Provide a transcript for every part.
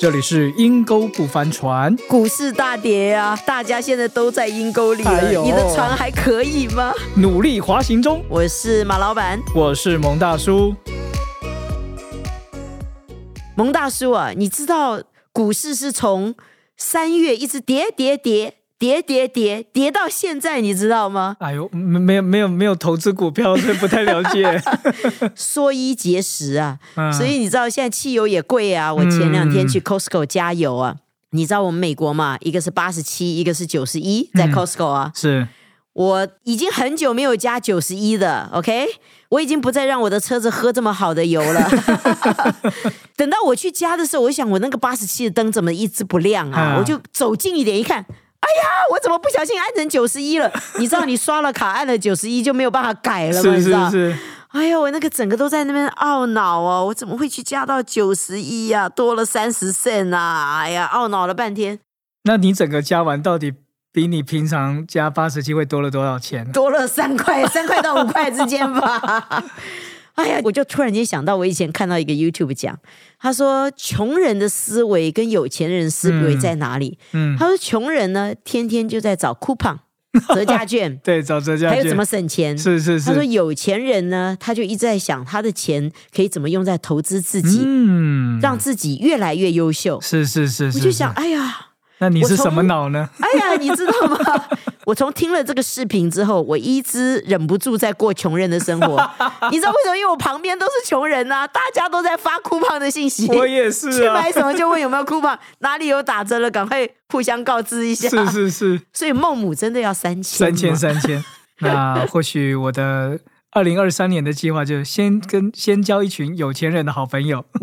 这里是阴沟不翻船，股市大跌啊，大家现在都在阴沟里了，哎你的船还可以吗？努力滑行中。我是马老板，我是蒙大叔，蒙大叔啊，你知道股市是从三月一直跌跌跌跌跌跌跌到现在，你知道吗？哎呦，没没有没有没有投资股票，所以不太了解。缩衣节食啊，嗯所以你知道现在汽油也贵啊。我前两天去 Costco 加油啊，你知道我们美国嘛，一个是八十七，一个是九十一，在嗯 Costco 啊。是我已经很久没有加九十一的，OK，我已经不再让我的车子喝这么好的油了。等到我去加的时候，我想我那个八十七的灯怎么一直不亮啊？嗯我就走近一点一看，哎呀，我怎么不小心按成九十一了？你知道你刷了卡按了九十一就没有办法改了吗？是你知道是是，哎呦，我那个整个都在那边懊恼哦，我怎么会去加到九十一呀？多了三十 cent 啊！哎呀，懊恼了半天，那你整个加完到底比你平常加八十七会多了多少钱？多了三块，三块到五块之间吧。哎呀，我就突然间想到，我以前看到一个 YouTube 讲，他说穷人的思维跟有钱人思维在哪里？嗯，他说穷人呢，天天就在找 coupon 折价券，对，找折价券还有怎么省钱。是是是他说，有钱人呢，他就一直在想他的钱可以怎么用在投资自己，嗯，让自己越来越优秀。是是是，是我就想，哎呀，那你是什么脑呢？哎呀，你知道吗？我从听了这个视频之后，我一直忍不住在过穷人的生活。你知道为什么？因为我旁边都是穷人呐、大家都在发酷胖的信息。我也是去啊买，什么就问有没有酷胖，哪里有打折了，赶快互相告知一下。是是是，所以孟母真的要三千，三千。三千。那或许我的二零二三年的计划就是先跟先交一群有钱人的好朋友。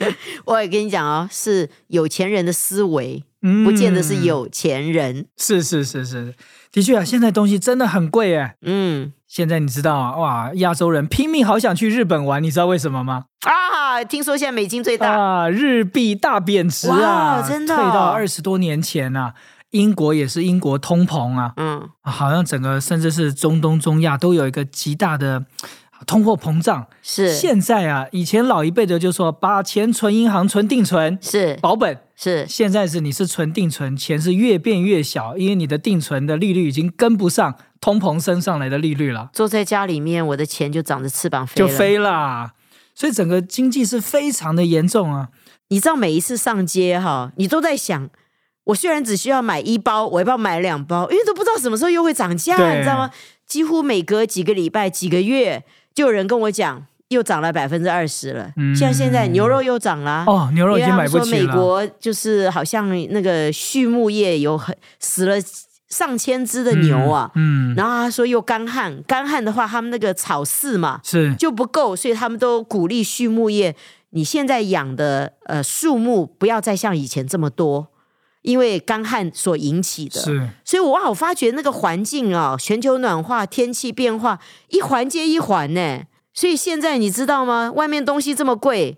我也跟你讲哦，是有钱人的思维，嗯不见得是有钱人。是是是是，的确啊，现在东西真的很贵哎。嗯现在你知道啊，哇，亚洲人拼命好想去日本玩，你知道为什么吗？啊，听说现在美金最大。啊，日币大贬值啊，哇真的哦退到二十多年前啊。英国也是英国通膨啊，嗯，啊好像整个甚至是中东、中亚都有一个极大的通货膨胀。是现在啊，以前老一辈的就说把钱存银行、存定存是保本，是，现在是你是存定存，钱是越变越小，因为你的定存的利率已经跟不上通膨升上来的利率了，坐在家里面，我的钱就长着翅膀飞了。就飞啦。所以整个经济是非常的严重啊。你知道每一次上街哈，你都在想，我虽然只需要买一包，我要不要买两包？因为都不知道什么时候又会涨价，你知道吗？几乎每隔几个礼拜、几个月，就有人跟我讲，又涨了百分之二十了。嗯像现在牛肉又涨了、哦，牛肉已经买不起了。美国就是好像那个畜牧业有很死了上千只的牛啊，嗯，嗯。然后他说又干旱，干旱的话，他们那个草饲嘛，是。就不够，所以他们都鼓励畜牧业，你现在养的呃树木不要再像以前这么多，因为干旱所引起的。是，所以我哇，我发觉那个环境啊，全球暖化、天气变化，一环接一环呢。所以现在你知道吗？外面东西这么贵，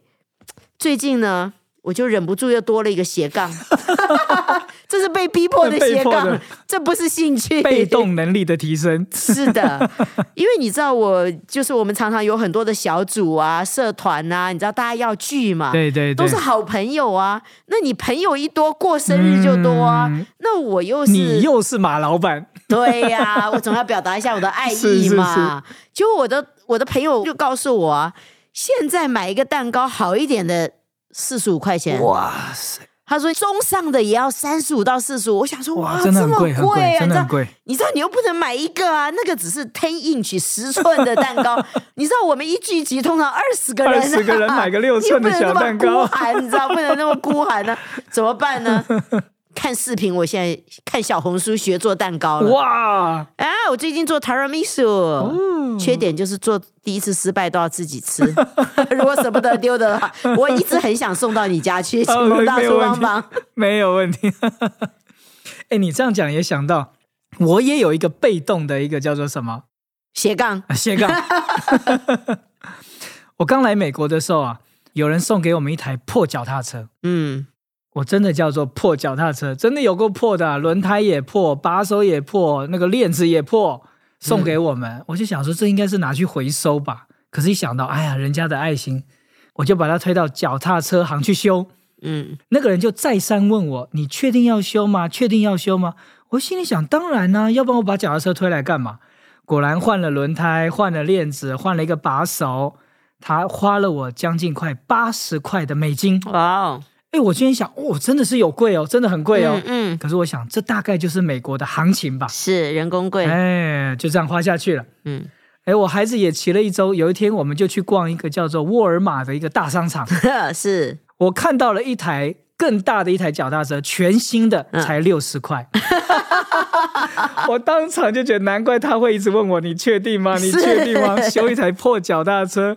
最近呢，我就忍不住又多了一个斜杠，这是被逼迫的斜杠 这不是兴趣，被动能力的提升。是的，因为你知道我就是我们常常有很多的小组啊、社团啊，你知道大家要聚嘛，对对对，都是好朋友啊。那你朋友一多，过生日就多啊。嗯那我又是你又是马老板，对呀、我总要表达一下我的爱意嘛。结果我的我的朋友就告诉我啊，现在买一个蛋糕好一点的四十五块钱，哇塞，他说中上的也要三十五到四十五。我想说哇，哇，真的这么很贵，很贵，啊！你知道真的很贵。你知道你又不能买一个啊，那个只是 ten inch 十寸的蛋糕。你知道我们一聚集通常二十个人、啊，20个人买个六寸的小蛋糕你不能那么孤寒，你知道不能那么孤寒呢、怎么办呢？看视频，我现在看小红书学做蛋糕了。哇，啊，我最近做 tiramisu，、缺点就是做第一次失败都要自己吃，如果舍不得丢的话，我一直很想送到你家去，请大叔帮忙。没有问题。哎，你这样讲也想到，我也有一个被动的一个叫做什么斜杠，啊斜杠。我刚来美国的时候啊，有人送给我们一台破脚踏车。嗯，我真的叫做破脚踏车，真的有够破的啊、轮胎也破，把手也破，那个链子也破，送给我们。我就想说，这应该是拿去回收吧。可是，一想到，哎呀，人家的爱心，我就把它推到脚踏车行去修。嗯，那个人就再三问我：“你确定要修吗？确定要修吗？”我心里想：“当然啦、要不然我把脚踏车推来干嘛？”果然换了轮胎，换了链子，换了一个把手，他花了我将近快八十块的美金。哇哦，哎，我今天想，哦，真的是有贵哦，真的很贵哦。嗯嗯，可是我想，这大概就是美国的行情吧。是人工贵，哎，就这样花下去了。嗯，哎，我孩子也骑了一周，有一天我们就去逛一个叫做沃尔玛的一个大商场，是我看到了一台更大的一台脚踏车，全新的，嗯才六十块。我当场就觉得，难怪他会一直问我：“你确定吗？你是确定吗？”修一台破脚踏车，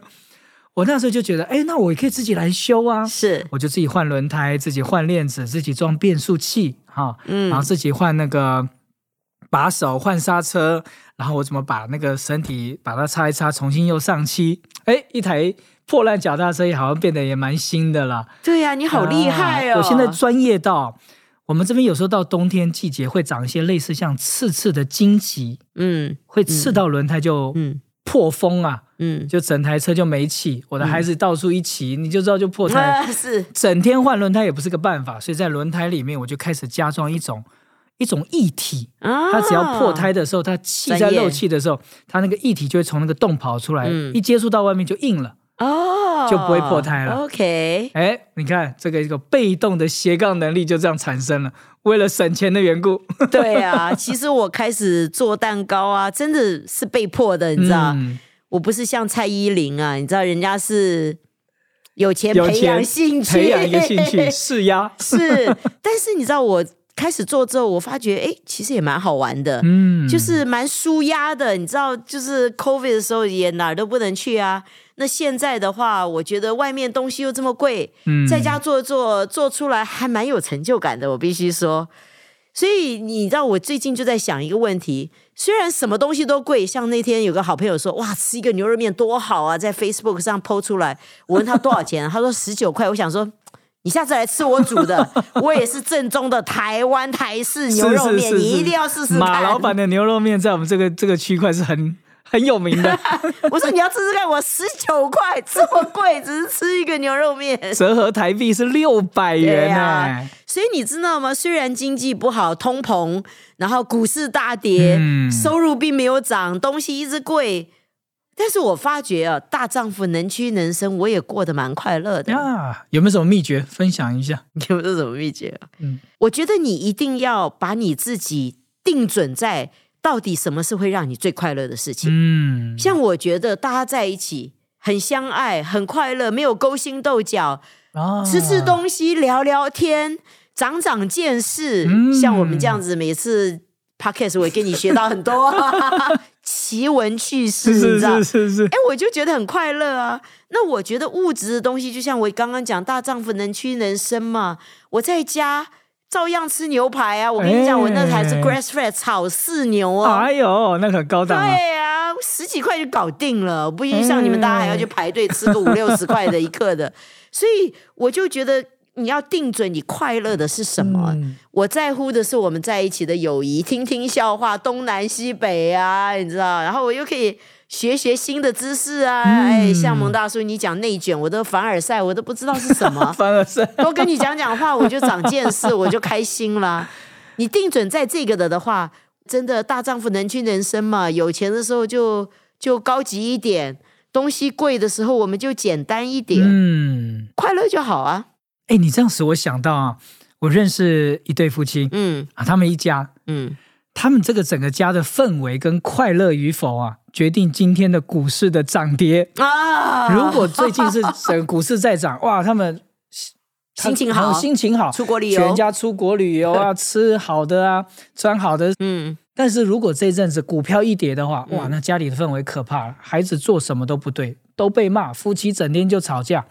我那时候就觉得，哎，那我也可以自己来修啊。是，我就自己换轮胎，自己换链子，自己装变速器，哈，嗯然后自己换那个把手、换刹车，然后我怎么把那个身体把它擦一擦，重新又上漆，哎，一台破烂脚踏车也好像变得也蛮新的了。对呀、你好厉害哦！啊我现在专业到，我们这边有时候到冬天季节会长一些类似像刺刺的荆棘，嗯会刺到轮胎就嗯破风啊，嗯，就整台车就没气。我的孩子到处一骑，你就知道就破胎。啊 是整天换轮胎也不是个办法，所以在轮胎里面我就开始加装一种一种液体，啊，它只要破胎的时候，它气在漏气的时候，它那个液体就会从那个洞跑出来，嗯一接触到外面就硬了。哦，就不会破胎了。OK，哎，你看这个一个被动的斜杠能力就这样产生了。为了省钱的缘故，对啊，其实我开始做蛋糕啊，真的是被迫的，你知道，嗯。我不是像蔡依林啊，你知道人家是有钱培养兴趣，培养一个兴趣，是呀。是，但是你知道我开始做之后，我发觉哎，其实也蛮好玩的，嗯，就是蛮舒压的。你知道，就是 COVID 的时候也哪儿都不能去啊。那现在的话，我觉得外面东西又这么贵，嗯在家做做做出来还蛮有成就感的，我必须说。所以你知道，我最近就在想一个问题：虽然什么东西都贵，像那天有个好朋友说，哇，吃一个牛肉面多好啊，在 Facebook 上 PO 出来，我问他多少钱，他说十九块。我想说，你下次来吃我煮的，我也是正宗的台湾台式牛肉面，是是是是你一定要试试看。马老板的牛肉面在我们这个这个区块是很 很有名的，我说你要吃吃看，我十九块这么贵，只是吃一个牛肉面。折合台币是六百元啊所以你知道吗？虽然经济不好，通膨，然后股市大跌，嗯收入并没有涨，东西一直贵，但是我发觉啊，大丈夫能屈能伸，我也过得蛮快乐的。呀，有没有什么秘诀分享一下？你 有没有什么秘诀啊？嗯我觉得你一定要把你自己定准在到底什么是会让你最快乐的事情。嗯，像我觉得大家在一起很相爱、很快乐，没有勾心斗角，啊吃吃东西、聊聊天，长长见识。嗯像我们这样子，每次 podcast 我也跟你学到很多 奇闻趣事，是你知道是？是是是，哎，我就觉得很快乐啊。那我觉得物质的东西，就像我刚刚讲，大丈夫能屈能伸嘛。我在家照样吃牛排啊。我跟你讲，我那才是哎 grass fed 草饲牛啊。哎呦，那很高档啊！对啊，十几块就搞定了，不一定像你们大家还要去排队吃个五六十块的一克的。所以我就觉得你要定准你快乐的是什么。嗯我在乎的是我们在一起的友谊，听听笑话，东南西北啊，你知道，然后我又可以。学学新的知识啊！嗯哎，像蒙大叔你讲内卷，我都凡尔赛我都不知道是什么，凡尔赛多跟你讲讲话，我就长见识，我就开心了。你定准在这个的的话，真的大丈夫能屈能伸嘛。有钱的时候就就高级一点，东西贵的时候我们就简单一点，嗯，快乐就好啊。哎，你这样使我想到啊，我认识一对夫妻嗯啊，他们一家，嗯，他们这个整个家的氛围跟快乐与否啊，决定今天的股市的涨跌。啊，如果最近是整个股市在涨，哇，他们 心情好心情好，出国旅游全家出国旅游啊，吃好的啊，穿好的。嗯但是如果这阵子股票一跌的话，哇，那家里的氛围可怕了，孩子做什么都不对，都被骂，夫妻整天就吵架，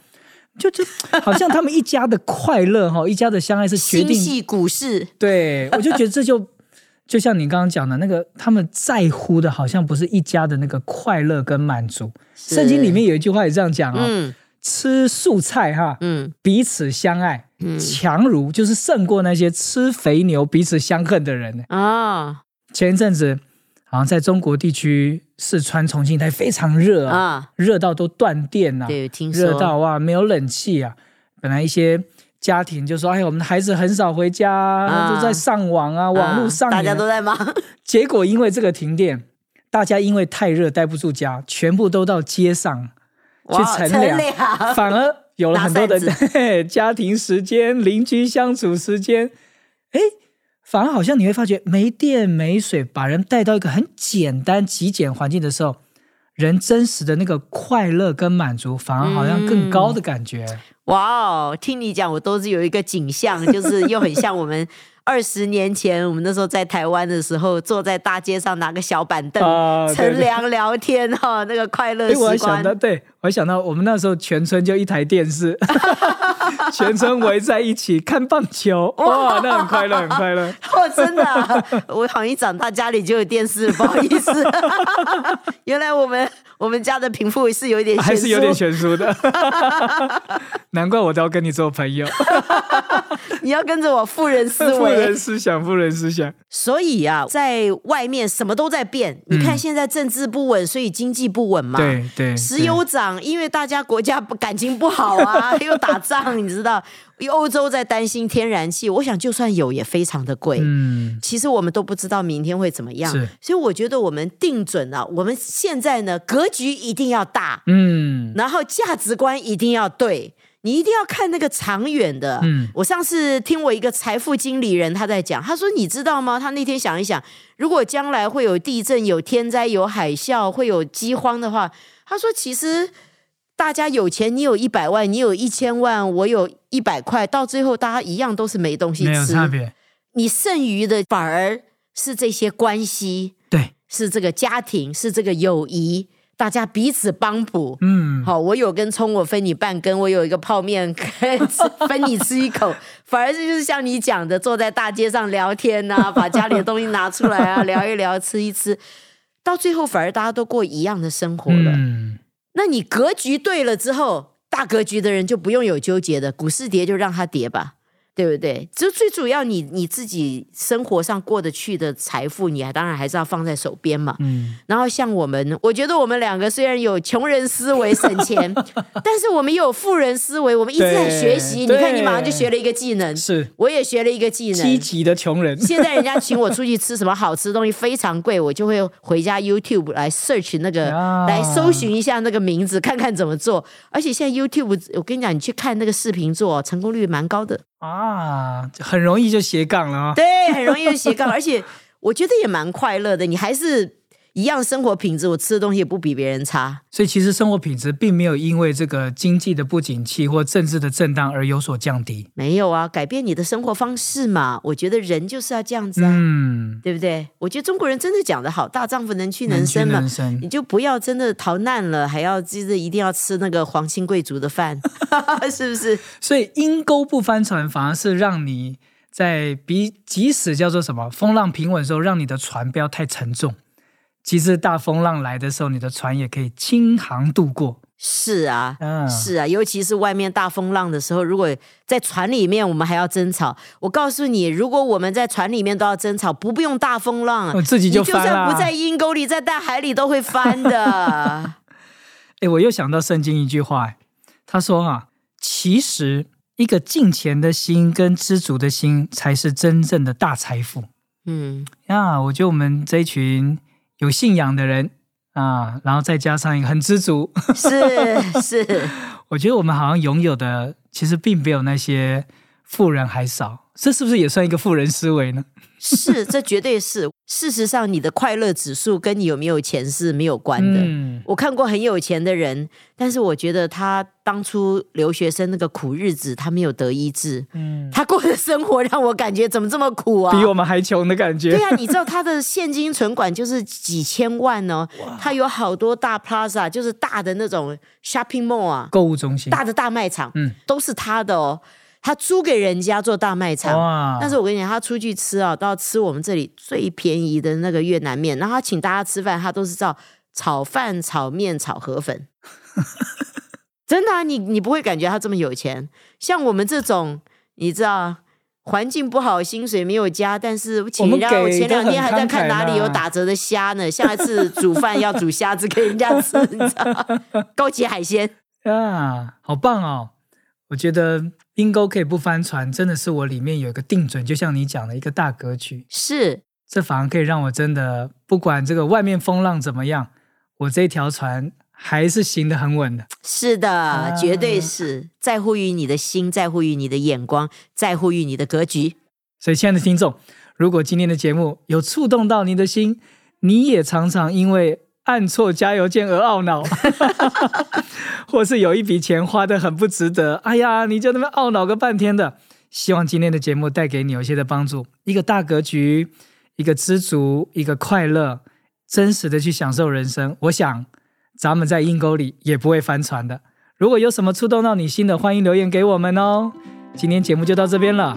就就好像他们一家的快乐哈，一家的相爱是决定。系股市，对，我就觉得这就 就像你刚刚讲的那个，他们在乎的好像不是一家的那个快乐跟满足。是圣经里面有一句话也这样讲哦，嗯吃素菜哈，嗯彼此相爱，嗯强如就是胜过那些吃肥牛彼此相恨的人呢。啊，前一阵子好像在中国地区，四川、重庆它非常热啊，啊，热到都断电啊、对，听热到哇没有冷气啊。本来一些家庭就说：“哎，我们的孩子很少回家，啊都在上网啊，网络上啊、大家都在忙，结果因为这个停电，大家因为太热待不住家，全部都到街上去乘凉，凉。反而有了很多的 家庭时间、邻居相处时间。哎，反而好像你会发觉没电没水，把人带到一个很简单极简环境的时候，人真实的那个快乐跟满足，反而好像更高的感觉。哇哦！听你讲，我都是有一个景象，就是又很像我们二十年前，我们那时候在台湾的时候，坐在大街上拿个小板凳，乘凉聊天哈、那个快乐时光。想到，对我还想到，我们那时候全村就一台电视，全村围在一起看棒球，哇，那很快乐，很快乐。哦，真的啊、我好像一长大家里就有电视，不好意思。原来我们我们家的贫富是有一点还是有点悬殊的，难怪我都要跟你做朋友。你要跟着我富人思维富人。思想，富人思想，所以啊，在外面什么都在变。你看现在政治不稳，所以经济不稳嘛。对对，石油涨，因为大家国家不感情不好啊，又打仗，你知道，欧洲在担心天然气，我想就算有也非常的贵。嗯，其实我们都不知道明天会怎么样是，所以我觉得我们定准啊，我们现在呢格局一定要大，嗯，然后价值观一定要对，你一定要看那个长远的。嗯我上次听我一个财富经理人他在讲，他说你知道吗？他那天想一想，如果将来会有地震、有天灾、有海啸、会有饥荒的话，他说其实。大家有钱，你有一百万，你有一千万，我有一百块，到最后大家一样都是没东西没有吃。差别，你剩余的反而是这些关系，对，是这个家庭，是这个友谊，大家彼此帮补。嗯，好，我有根葱，我分你半根；我有一个泡面，分你吃一口。反而是就是像你讲的，坐在大街上聊天呐、把家里的东西拿出来啊，聊一聊，吃一吃，到最后反而大家都过一样的生活了。嗯，那你格局对了之后，大格局的人就不用有纠结的，股市跌就让它跌吧，对不对？就最主要你你自己生活上过得去的财富，你还当然还是要放在手边嘛。嗯，然后像我们，我觉得我们两个虽然有穷人思维省钱，但是我们有富人思维，我们一直在学习。你看，你马上就学了一个技能，是我也学了一个技能。积极的穷人，现在人家请我 出去吃什么好吃的东西非常贵，我就会回家 YouTube 来 search 那个，啊来搜寻一下那个名字，看看怎么做。而且现在 YouTube，我跟你讲，你去看那个视频做，成功率蛮高的。啊，很容易就斜杠了啊。对，很容易就斜杠，而且我觉得也蛮快乐的。你还是一样生活品质，我吃的东西也不比别人差。所以其实生活品质并没有因为这个经济的不景气或政治的震荡而有所降低。没有啊，改变你的生活方式嘛。我觉得人就是要这样子啊，嗯，对不对？我觉得中国人真的讲得好，大丈夫能屈能伸嘛。你就不要真的逃难了，还要就是一定要吃那个皇亲贵族的饭，是不是？所以阴沟不翻船，反而是让你在比即使叫做什么风浪平稳的时候，让你的船不要太沉重。即使大风浪来的时候，你的船也可以轻航度过。是啊，嗯，是啊，尤其是外面大风浪的时候，如果在船里面我们还要争吵，我告诉你，如果我们在船里面都要争吵，不不用大风浪，我自己就翻了。算不在阴沟里，在大海里都会翻的。哎，我又想到圣经一句话，哎他说啊，其实一个敬虔的心跟知足的心，才是真正的大财富嗯，呀。我觉得我们这一群有信仰的人啊，然后再加上一个很知足，是是，我觉得我们好像拥有的其实并没有那些富人还少。这是不是也算一个富人思维呢？是，这绝对是。事实上，你的快乐指数跟你有没有钱是没有关的。嗯，我看过很有钱的人，但是我觉得他当初留学生那个苦日子，他没有得医治。嗯，他过的生活让我感觉怎么这么苦啊？比我们还穷的感觉。对啊，你知道他的现金存款就是几千万哦，他有好多大 plaza，就是大的那种 shopping mall 啊，购物中心，大的大卖场，嗯都是他的哦。他租给人家做大卖场，哇但是我跟你讲，他出去吃啊，都要吃我们这里最便宜的那个越南面，然后他请大家吃饭，他都是照炒饭、炒面、炒河粉。真的啊，你你不会感觉他这么有钱。像我们这种，你知道，环境不好，薪水没有加，但是我请家我前两天还在看哪里有打折的虾呢，下一次煮饭要煮虾子给人家吃，你知道吗？高级海鲜。啊，好棒哦！我觉得阴沟可以不翻船，真的是我里面有一个定准，就像你讲的一个大格局，是这反而可以让我真的不管这个外面风浪怎么样，我这条船还是行得很稳的。是的，啊绝对是在乎于你的心，在乎于你的眼光，在乎于你的格局。所以，亲爱的听众，如果今天的节目有触动到你的心，你也常常因为按错加油键而懊恼，或是有一笔钱花得很不值得，哎呀，你就那么懊恼个半天的。希望今天的节目带给你有一些的帮助，一个大格局，一个知足，一个快乐，真实的去享受人生。我想，咱们在阴沟里也不会翻船的。如果有什么触动到你心的，欢迎留言给我们哦。今天节目就到这边了，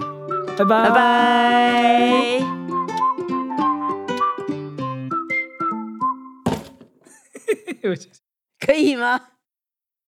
拜拜，拜拜。可以吗？